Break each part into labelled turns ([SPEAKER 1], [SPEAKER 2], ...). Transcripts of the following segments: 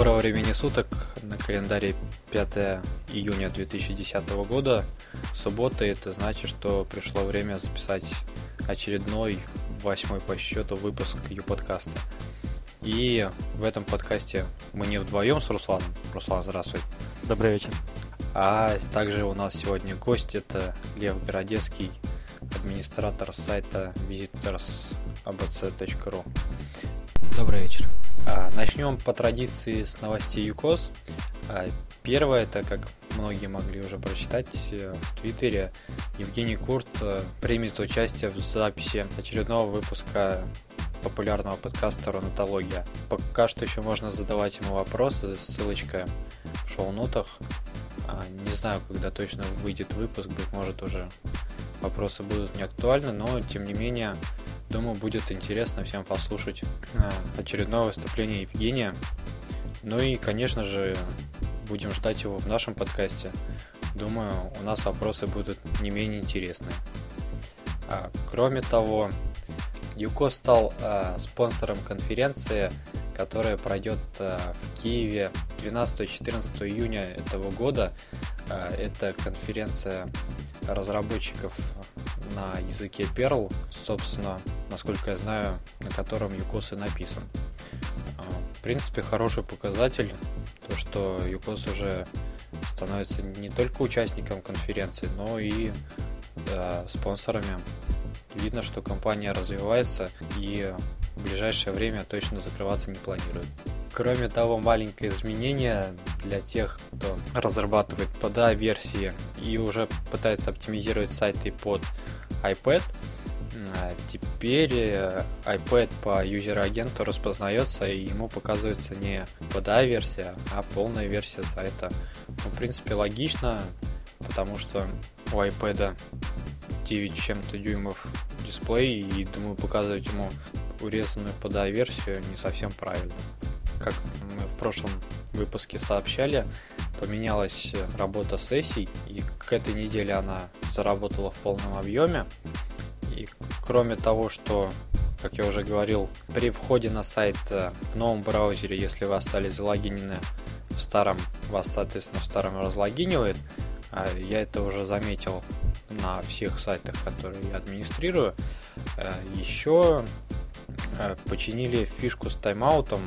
[SPEAKER 1] Доброго времени суток. На календаре 5 июня 2010 года. Суббота. Это значит, что пришло время записать очередной, восьмой по счету выпуск Ю-подкаста. И в этом подкасте мы не вдвоем с Русланом. Руслан, здравствуй.
[SPEAKER 2] Добрый вечер.
[SPEAKER 1] А также у нас сегодня гость, это Лев Городецкий, администратор сайта visitorsabc.ru.
[SPEAKER 3] Добрый вечер.
[SPEAKER 1] А, начнем по традиции с новостей ЮКОС. А, первое, это, как многие могли уже прочитать э, в Твиттере, Евгений Курт э, примет участие в записи очередного выпуска популярного подкаста «Ронатология». Пока что еще можно задавать ему вопросы, ссылочка в шоу-нотах. А, не знаю, когда точно выйдет выпуск, быть может уже вопросы будут не актуальны, но тем не менее, думаю, будет интересно всем послушать а, очередное выступление Евгения. Ну и, конечно же, будем ждать его в нашем подкасте. Думаю, у нас вопросы будут не менее интересные. А, кроме того, ЮКО стал а, спонсором конференции, которая пройдет в Киеве 12-14 июня этого года. Это конференция разработчиков на языке Perl, собственно, насколько я знаю, на котором Юкос и написан. А, в принципе, хороший показатель, то, что Юкос уже становится не только участником конференции, но и э, спонсорами. Видно, что компания развивается и в ближайшее время точно закрываться не планирует. Кроме того, маленькое изменение для тех, кто разрабатывает PDA-версии и уже пытается оптимизировать сайты под iPad. А теперь э, iPad по юзер-агенту распознается и ему показывается не PDA-версия, а полная версия сайта. Ну, в принципе, логично, потому что у iPad 9 чем-то дюймов дисплей, и думаю, показывать ему урезанную PDA-версию не совсем правильно как мы в прошлом выпуске сообщали, поменялась работа сессий, и к этой неделе она заработала в полном объеме. И кроме того, что, как я уже говорил, при входе на сайт э, в новом браузере, если вы остались залогинены в старом, вас, соответственно, в старом разлогинивает, а я это уже заметил на всех сайтах, которые я администрирую. Э, Еще э, починили фишку с тайм-аутом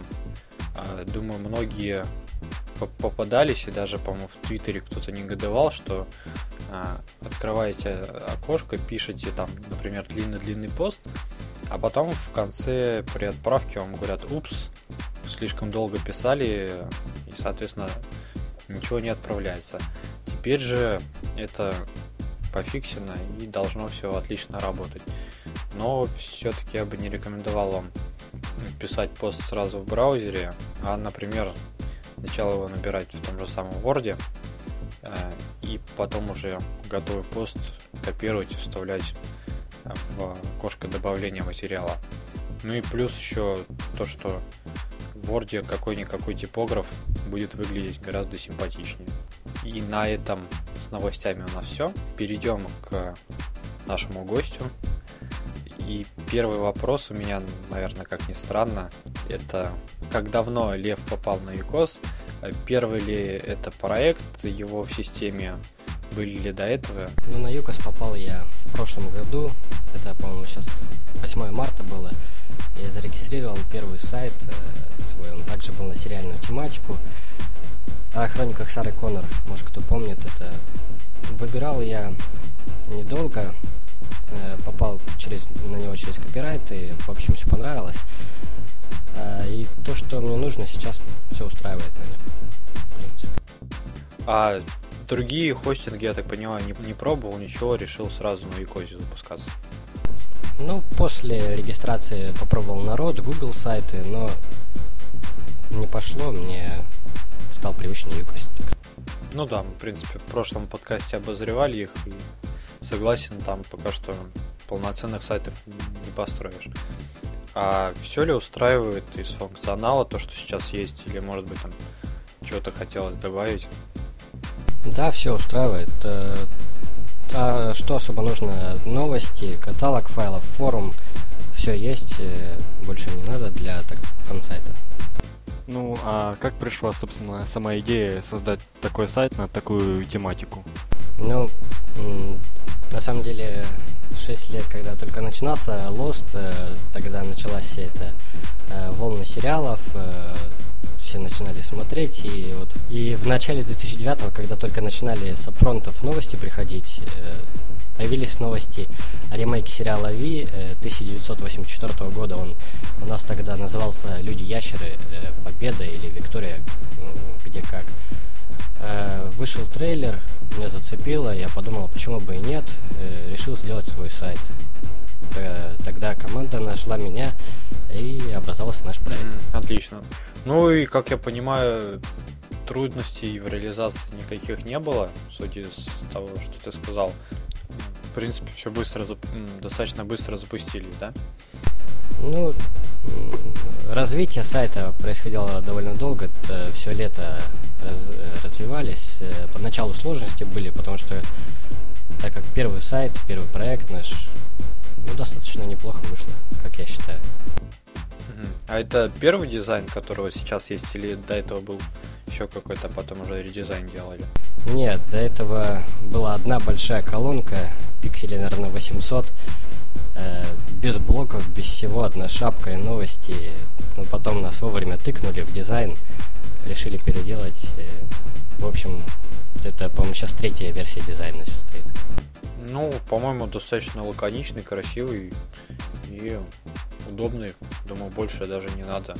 [SPEAKER 1] думаю, многие попадались, и даже, по-моему, в Твиттере кто-то негодовал, что а, открываете окошко, пишете там, например, длинный-длинный пост, а потом в конце при отправке вам говорят, упс, слишком долго писали, и, соответственно, ничего не отправляется. Теперь же это пофиксено и должно все отлично работать. Но все-таки я бы не рекомендовал вам писать пост сразу в браузере, а, например, сначала его набирать в том же самом Word, э, и потом уже готовый пост копировать и вставлять в окошко добавления материала. Ну и плюс еще то, что в Word какой-никакой типограф будет выглядеть гораздо симпатичнее. И на этом с новостями у нас все. Перейдем к нашему гостю, и первый вопрос у меня, наверное, как ни странно, это как давно Лев попал на ЮКОС? Первый ли это проект его в системе? Были ли до этого?
[SPEAKER 3] Ну, на ЮКОС попал я в прошлом году. Это, по-моему, сейчас 8 марта было. Я зарегистрировал первый сайт э, свой. Он также был на сериальную тематику. О хрониках Сары Коннор, может кто помнит, это выбирал я недолго, Э, попал через, на него через копирайт, и, в общем, все понравилось. Э, и то, что мне нужно, сейчас все устраивает на нем, в принципе.
[SPEAKER 1] А другие хостинги, я так понимаю, не, не пробовал, ничего, решил сразу на Викозе запускаться?
[SPEAKER 3] Ну, после регистрации попробовал народ, Google сайты, но не пошло, мне стал привычнее Юкость.
[SPEAKER 1] Ну да, мы, в принципе, в прошлом подкасте обозревали их, и согласен, там пока что полноценных сайтов не построишь. А все ли устраивает из функционала то, что сейчас есть, или может быть там что-то хотелось добавить?
[SPEAKER 3] Да, все устраивает. Э, а что особо нужно? Новости, каталог файлов, форум, все есть, э, больше не надо для так, фан-сайта.
[SPEAKER 2] Ну, а как пришла, собственно, сама идея создать такой сайт на такую тематику?
[SPEAKER 3] Ну, на самом деле, 6 лет, когда только начинался Lost, э, тогда началась вся эта э, волна сериалов, э, все начинали смотреть, и вот и в начале 2009 когда только начинали с апфронтов новости приходить, появились новости о ремейке сериала Ви 1984 года. Он у нас тогда назывался «Люди-ящеры. Победа» или «Виктория. Где как». Вышел трейлер, меня зацепило, я подумал, почему бы и нет, решил сделать свой сайт. Тогда команда нашла меня и образовался наш проект.
[SPEAKER 1] Отлично. Ну и, как я понимаю, трудностей в реализации никаких не было, судя из того, что ты сказал в принципе, все быстро, достаточно быстро запустились, да?
[SPEAKER 3] Ну, развитие сайта происходило довольно долго, это все лето раз, развивались. Э, поначалу сложности были, потому что так как первый сайт, первый проект наш, ну, достаточно неплохо вышло, как я считаю.
[SPEAKER 1] А это первый дизайн, которого сейчас есть, или до этого был еще какой-то, потом уже редизайн делали?
[SPEAKER 3] Нет, до этого была одна большая колонка, пикселей, наверное, 800, э, без блоков, без всего, одна шапка и новости. Но потом нас вовремя тыкнули в дизайн, решили переделать. Э, в общем, это, по-моему, сейчас третья версия дизайна состоит.
[SPEAKER 1] Ну, по-моему, достаточно лаконичный, красивый и удобный. Думаю, больше даже не надо.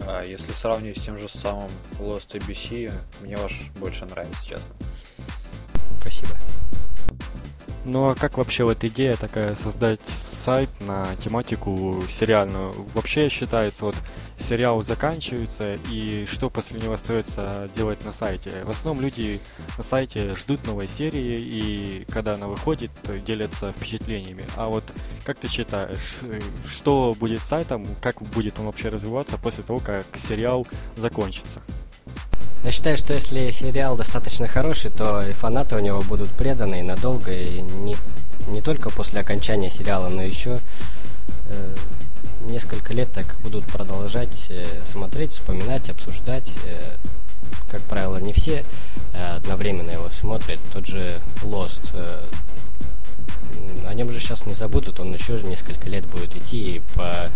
[SPEAKER 1] А если сравнивать с тем же самым Lost ABC, мне ваш больше нравится, честно.
[SPEAKER 3] Спасибо.
[SPEAKER 2] Ну а как вообще вот идея такая создать сайт на тематику сериальную? Вообще считается, вот сериал заканчивается, и что после него остается делать на сайте? В основном люди на сайте ждут новой серии, и когда она выходит, делятся впечатлениями. А вот как ты считаешь, что будет с сайтом, как будет он вообще развиваться после того, как сериал закончится?
[SPEAKER 3] Я считаю, что если сериал достаточно хороший, то и фанаты у него будут преданы и надолго, и не, не только после окончания сериала, но еще э, несколько лет так будут продолжать э, смотреть, вспоминать, обсуждать. Э, как правило, не все э, одновременно его смотрят. Тот же Lost. Э, о нем же сейчас не забудут, он еще несколько лет будет идти и по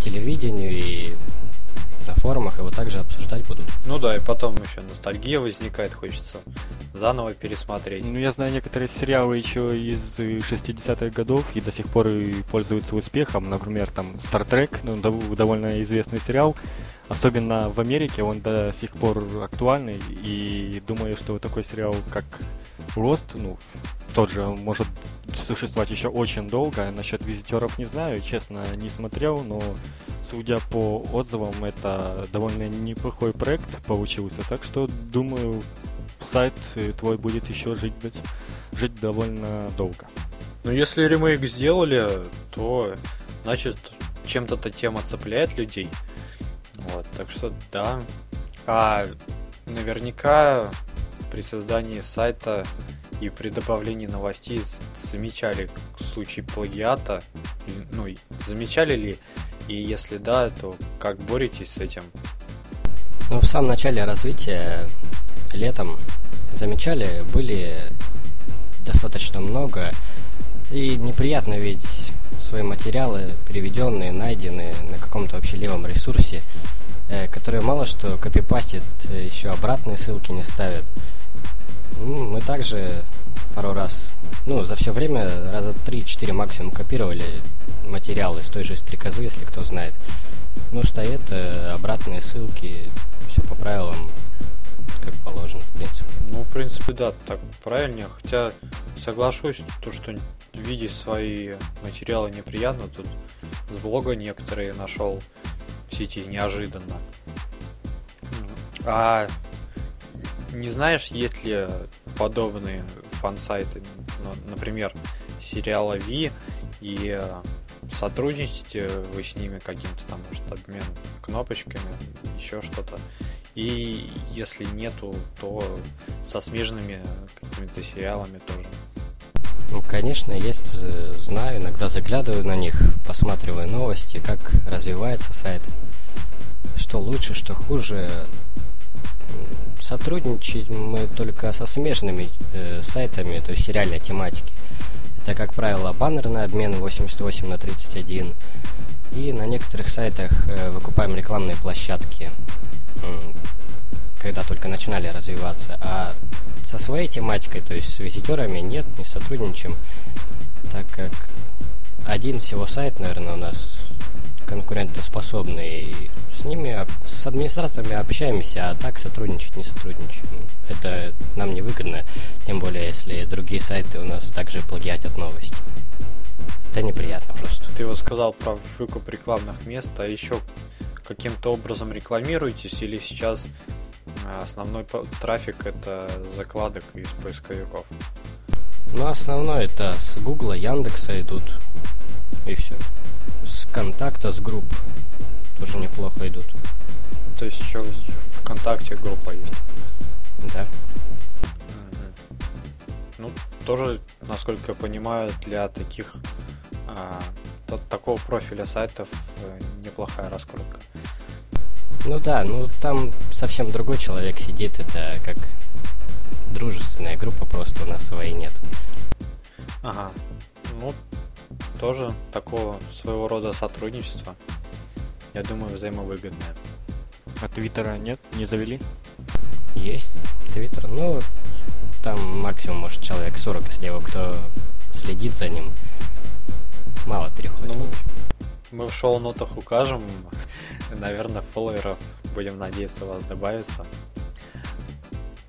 [SPEAKER 3] телевидению, и на форумах его также обсуждать будут.
[SPEAKER 1] Ну да, и потом еще ностальгия возникает, хочется заново пересмотреть.
[SPEAKER 2] Ну, я знаю некоторые сериалы еще из 60-х годов и до сих пор пользуются успехом. Например, там Star Trek, ну, довольно известный сериал. Особенно в Америке он до сих пор актуальный. И думаю, что такой сериал, как Рост, ну, тот же может существовать еще очень долго. Насчет визитеров не знаю, честно, не смотрел, но судя по отзывам, это довольно неплохой проект получился. Так что, думаю, сайт твой будет еще жить, жить довольно долго.
[SPEAKER 1] Ну, если ремейк сделали, то значит чем-то эта тема цепляет людей. Вот, так что да. А наверняка при создании сайта и при добавлении новостей замечали случай плагиата. Ну, замечали ли? И если да, то как боретесь с этим?
[SPEAKER 3] Ну, в самом начале развития летом замечали, были достаточно много. И неприятно ведь свои материалы, переведенные, найденные на каком-то вообще левом ресурсе, э, которые мало что копипастит, э, еще обратные ссылки не ставят. Мы также пару раз, ну, за все время раза 3-4 максимум копировали материалы с той же стрекозы, если кто знает. Ну, стоят э, обратные ссылки, все по правилам, как положено, в принципе.
[SPEAKER 1] Ну, в принципе, да, так правильнее. Хотя соглашусь, то, что видеть свои материалы неприятно, тут с блога некоторые нашел в сети неожиданно. А не знаешь, есть ли подобные фан-сайты, ну, например, сериала Ви, и сотрудничаете вы с ними каким-то там, может, обмен кнопочками, еще что-то. И если нету, то со смежными какими-то сериалами тоже.
[SPEAKER 3] Ну, конечно, есть, знаю, иногда заглядываю на них, посматриваю новости, как развивается сайт, что лучше, что хуже. Сотрудничать мы только со смежными э, сайтами, то есть сериальной тематики. Это, как правило, баннерный обмен 88 на 31. И на некоторых сайтах э, выкупаем рекламные площадки, э, когда только начинали развиваться. А со своей тематикой, то есть с визитерами, нет, не сотрудничаем, так как один всего сайт, наверное, у нас конкурентоспособный. С ними, с администраторами общаемся, а так сотрудничать не сотрудничаем. Это нам не выгодно, тем более, если другие сайты у нас также плагиатят новости. Это неприятно просто.
[SPEAKER 1] Ты вот сказал про выкуп рекламных мест, а еще каким-то образом рекламируетесь или сейчас а, основной трафик это закладок из поисковиков?
[SPEAKER 3] Ну, основной это с Гугла, Яндекса идут. И все. Контакта, с групп тоже неплохо идут.
[SPEAKER 1] То есть еще ВКонтакте группа есть?
[SPEAKER 3] Да.
[SPEAKER 1] Ну, тоже, насколько я понимаю, для таких а, такого профиля сайтов э, неплохая раскрутка.
[SPEAKER 3] Ну да, ну там совсем другой человек сидит, это как дружественная группа, просто у нас своей нет.
[SPEAKER 1] Ага. Ну, тоже такого своего рода сотрудничества. Я думаю, взаимовыгодное.
[SPEAKER 2] А Твиттера нет? Не завели?
[SPEAKER 3] Есть Твиттер, ну, там максимум, может, человек 40 слева, кто следит за ним. Мало переходит. Ну,
[SPEAKER 1] мы в шоу-нотах укажем. Наверное, фолловеров, будем надеяться, у вас добавится.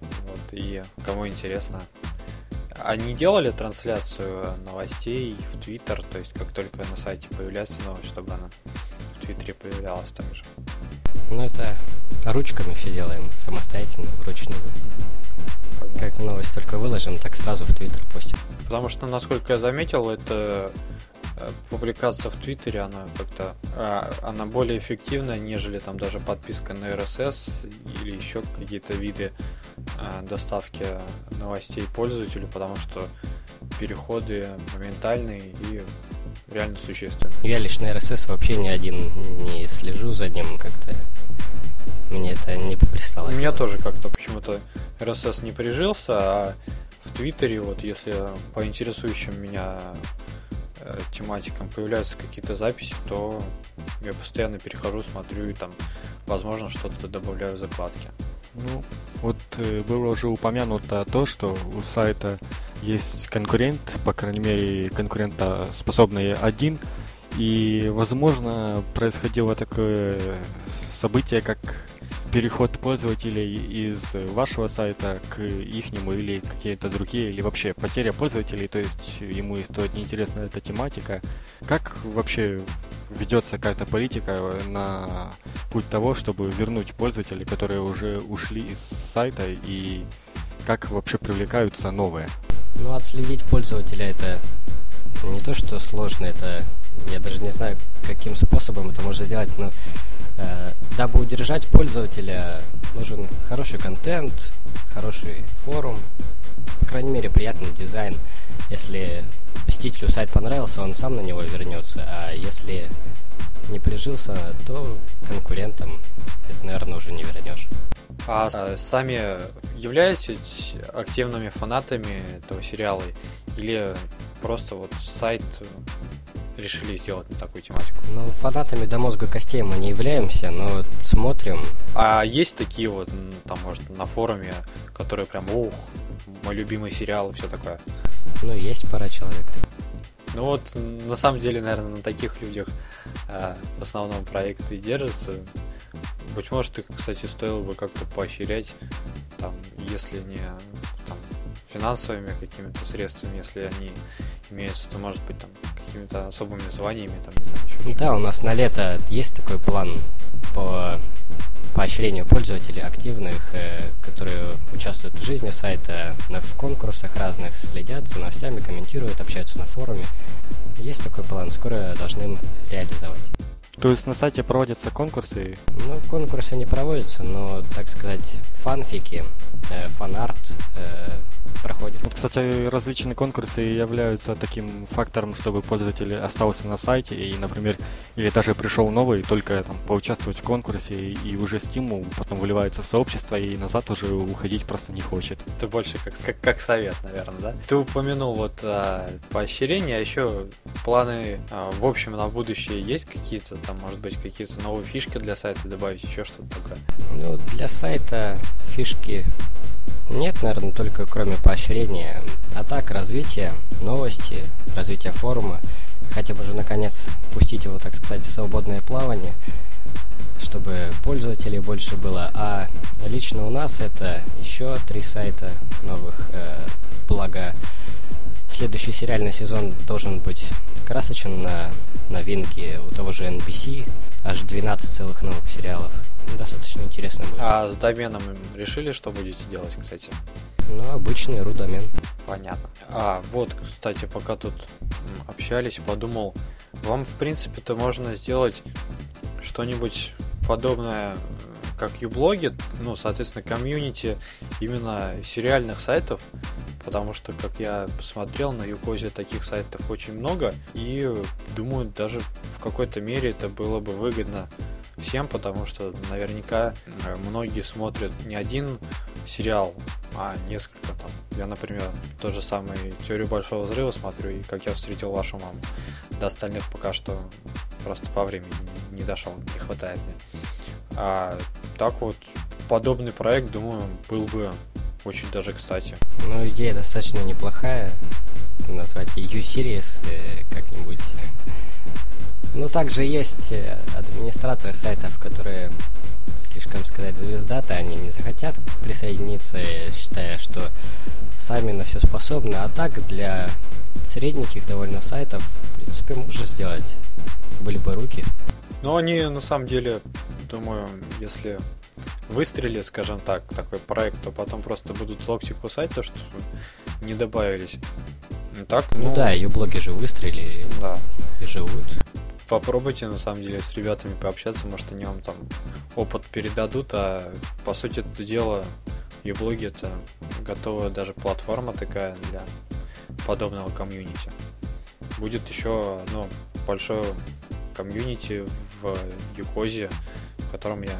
[SPEAKER 1] Вот, и кому интересно, они делали трансляцию новостей в Твиттер, то есть как только на сайте появляется новость, чтобы она в Твиттере появлялась также.
[SPEAKER 3] Ну это ручками все делаем, самостоятельно, вручную. Понятно. Как новость только выложим, так сразу в Твиттер постим.
[SPEAKER 1] Потому что, насколько я заметил, это публикация в Твиттере, она как-то а, она более эффективная, нежели там даже подписка на RSS или еще какие-то виды а, доставки новостей пользователю, потому что переходы моментальные и реально существенные.
[SPEAKER 3] Я лично RSS вообще ни один не слежу за ним как-то. Мне это не попристало.
[SPEAKER 1] У меня тоже как-то почему-то RSS не прижился, а в Твиттере, вот если по интересующим меня э, тематикам появляются какие-то записи, то я постоянно перехожу, смотрю и там, возможно, что-то добавляю в закладки.
[SPEAKER 2] Ну, вот э, было уже упомянуто то, что у сайта есть конкурент, по крайней мере, конкурента способный один, и, возможно, происходило такое событие, как переход пользователей из вашего сайта к ихнему или какие-то другие, или вообще потеря пользователей, то есть ему стоит неинтересна эта тематика. Как вообще ведется какая-то политика на путь того, чтобы вернуть пользователей, которые уже ушли из сайта, и как вообще привлекаются новые?
[SPEAKER 3] Ну, отследить пользователя это не то, что сложно, это я даже не знаю, каким способом это можно сделать, но дабы удержать пользователя, нужен хороший контент, хороший форум, по крайней мере, приятный дизайн. Если посетителю сайт понравился, он сам на него вернется, а если не прижился, то конкурентам это, наверное, уже не вернешь.
[SPEAKER 1] А сами являетесь активными фанатами этого сериала или просто вот сайт решили сделать на такую тематику?
[SPEAKER 3] Ну, фанатами до мозга костей мы не являемся, но смотрим.
[SPEAKER 1] А есть такие вот, там, может, на форуме, которые прям, ух, мой любимый сериал и все такое?
[SPEAKER 3] Ну, есть пара человек.
[SPEAKER 1] Ну вот, на самом деле, наверное, на таких людях э, в основном проекты и держатся. Быть может, их, кстати, стоило бы как-то поощрять, там, если не там, финансовыми какими-то средствами, если они имеются, то, может быть, там, какими-то особыми званиями, там, не знаю,
[SPEAKER 3] еще. Да, у нас на лето есть такой план по поощрению пользователей активных, э, которые участвуют в жизни сайта, в конкурсах разных, следят за новостями, комментируют, общаются на форуме. Есть такой план, скоро должны реализовать.
[SPEAKER 2] То есть на сайте проводятся конкурсы?
[SPEAKER 3] Ну, конкурсы не проводятся, но, так сказать, фанфики, э, фан-арт э, проходит.
[SPEAKER 2] Вот, кстати, различные конкурсы являются таким фактором, чтобы пользователь остался на сайте и, например, или даже пришел новый, только там поучаствовать в конкурсе и, и уже стимул потом выливается в сообщество и назад уже уходить просто не хочет.
[SPEAKER 1] Это больше как, как, как совет, наверное, да? Ты упомянул вот а, поощрение, а еще планы а, в общем на будущее есть какие-то, там, может быть, какие-то новые фишки для сайта добавить, еще что-то такое?
[SPEAKER 3] Ну, для сайта фишки нет, наверное, только кроме поощрения. А так, развитие, новости, развитие форума. Хотим уже, наконец, пустить его, так сказать, в свободное плавание, чтобы пользователей больше было. А лично у нас это еще три сайта новых. Э, благо, следующий сериальный сезон должен быть красочен на новинки у того же NBC. Аж 12 целых новых сериалов достаточно интересно будет.
[SPEAKER 1] А с доменом решили, что будете делать, кстати?
[SPEAKER 3] Ну, обычный рудомен.
[SPEAKER 1] Понятно. А, вот, кстати, пока тут общались, подумал, вам, в принципе-то, можно сделать что-нибудь подобное, как юблоги, ну, соответственно, комьюнити именно сериальных сайтов, потому что, как я посмотрел, на Юкозе таких сайтов очень много, и думаю, даже в какой-то мере это было бы выгодно всем, потому что наверняка э, многие смотрят не один сериал, а несколько там. Я, например, тот же самый «Теорию большого взрыва» смотрю, и «Как я встретил вашу маму». До остальных пока что просто по времени не дошел, не хватает мне. А так вот, подобный проект, думаю, был бы очень даже кстати.
[SPEAKER 3] Ну, идея достаточно неплохая. Назвать U-Series э, как-нибудь ну, также есть э, администраторы сайтов, которые слишком сказать звезда-то, они не захотят присоединиться, считая, что сами на все способны. А так для средненьких довольно сайтов, в принципе, можно сделать. Были бы руки.
[SPEAKER 1] Но они на самом деле, думаю, если выстрелит, скажем так, такой проект, то потом просто будут локти кусать то, что не добавились.
[SPEAKER 3] Ну, так, ну, ну да, ее блоги же выстрелили
[SPEAKER 1] да.
[SPEAKER 3] и живут
[SPEAKER 1] попробуйте на самом деле с ребятами пообщаться, может они вам там опыт передадут, а по сути это дело и блоги это готовая даже платформа такая для подобного комьюнити. Будет еще одно большое комьюнити в Юкозе, в котором я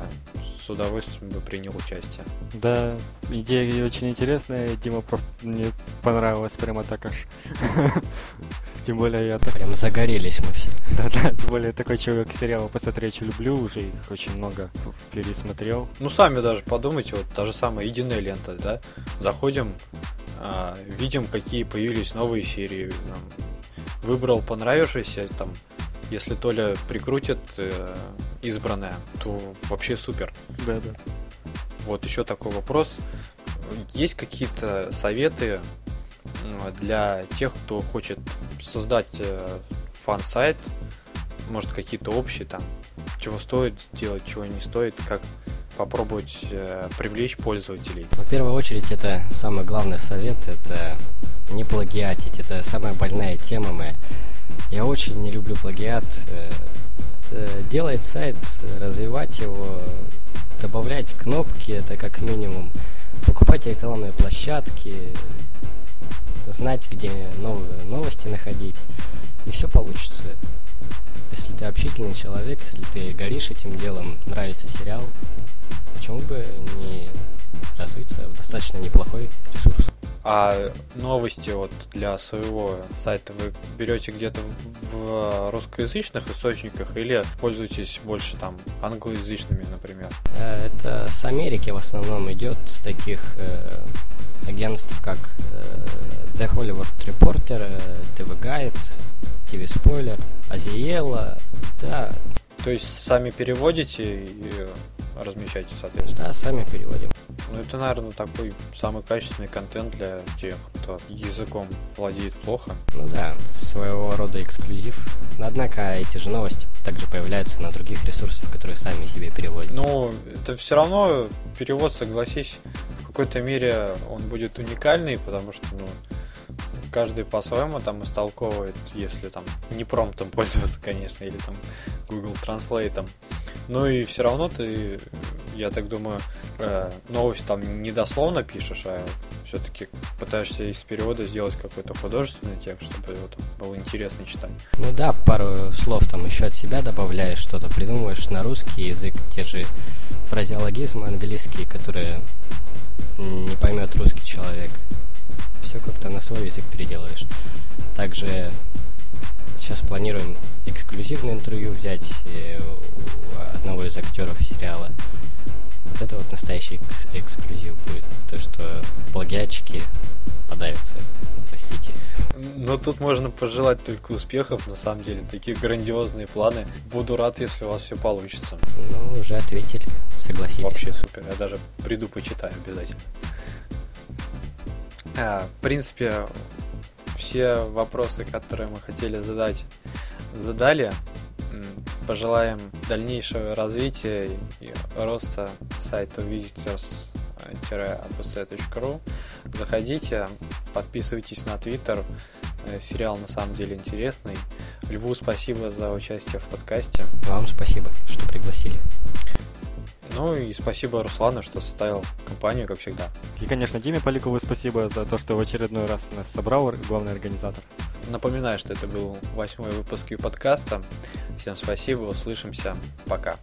[SPEAKER 1] с удовольствием бы принял участие.
[SPEAKER 2] Да, идея очень интересная, Дима просто мне понравилась прямо так аж. Тем более я так...
[SPEAKER 3] Прям загорелись мы все.
[SPEAKER 2] Да-да, тем более такой человек сериалы посмотреть люблю, уже их очень много пересмотрел.
[SPEAKER 1] Ну, сами даже подумайте, вот та же самая единая лента, да? Заходим, а, видим, какие появились новые серии. Выбрал понравившийся, там, если Толя прикрутит э, избранное, то вообще супер.
[SPEAKER 2] Да-да.
[SPEAKER 1] Вот еще такой вопрос. Есть какие-то советы для тех, кто хочет создать э, фан-сайт, может какие-то общие там, чего стоит делать, чего не стоит, как попробовать э, привлечь пользователей?
[SPEAKER 3] В первую очередь, это самый главный совет, это не плагиатить, это самая больная тема моя. Я очень не люблю плагиат. Э, делать сайт, развивать его, добавлять кнопки, это как минимум. Покупать рекламные площадки, знать, где новые новости находить, и все получится. Если ты общительный человек, если ты горишь этим делом, нравится сериал, почему бы не развиться в достаточно неплохой ресурс?
[SPEAKER 1] А новости вот для своего сайта вы берете где-то в русскоязычных источниках или пользуетесь больше там англоязычными, например?
[SPEAKER 3] Э, это с Америки в основном идет, с таких э, агентств, как э, The Hollywood Reporter, TV Guide, TV Spoiler, Азиела, да.
[SPEAKER 1] То есть сами переводите и размещаете, соответственно?
[SPEAKER 3] Да, сами переводим.
[SPEAKER 1] Ну, это, наверное, такой самый качественный контент для тех, кто языком владеет плохо.
[SPEAKER 3] Ну да, своего рода эксклюзив. Однако эти же новости также появляются на других ресурсах, которые сами себе переводят.
[SPEAKER 1] Ну, это все равно перевод, согласись, в какой-то мере он будет уникальный, потому что, ну, каждый по-своему там истолковывает, если там не промптом пользоваться, конечно, или там Google Translate. Ну и все равно ты, я так думаю, э, новость там не дословно пишешь, а все-таки пытаешься из перевода сделать какой-то художественный текст, чтобы его там было интересно читать.
[SPEAKER 3] Ну да, пару слов там еще от себя добавляешь, что-то придумываешь на русский язык, те же фразеологизмы английские, которые не поймет русский человек. Все как-то на свой язык переделаешь. Также сейчас планируем эксклюзивное интервью взять э, у одного из актеров сериала. Вот это вот настоящий эксклюзив будет. То, что плагиатчики подавятся. Простите.
[SPEAKER 1] Но тут можно пожелать только успехов, на самом деле. Такие грандиозные планы. Буду рад, если у вас все получится.
[SPEAKER 3] Ну, уже ответили, согласились.
[SPEAKER 1] Вообще супер. Я даже приду почитаю обязательно. А, в принципе, все вопросы, которые мы хотели задать, задали. Пожелаем дальнейшего развития и роста сайта visitors-abc.ru. Заходите, подписывайтесь на Твиттер. Э, сериал на самом деле интересный. Льву спасибо за участие в подкасте.
[SPEAKER 3] Вам спасибо, что пригласили.
[SPEAKER 1] Ну и спасибо Руслану, что составил компанию, как всегда.
[SPEAKER 2] И, конечно, Диме Поликову спасибо за то, что в очередной раз нас собрал главный организатор.
[SPEAKER 1] Напоминаю, что это был восьмой выпуск подкаста. Всем спасибо, услышимся, пока.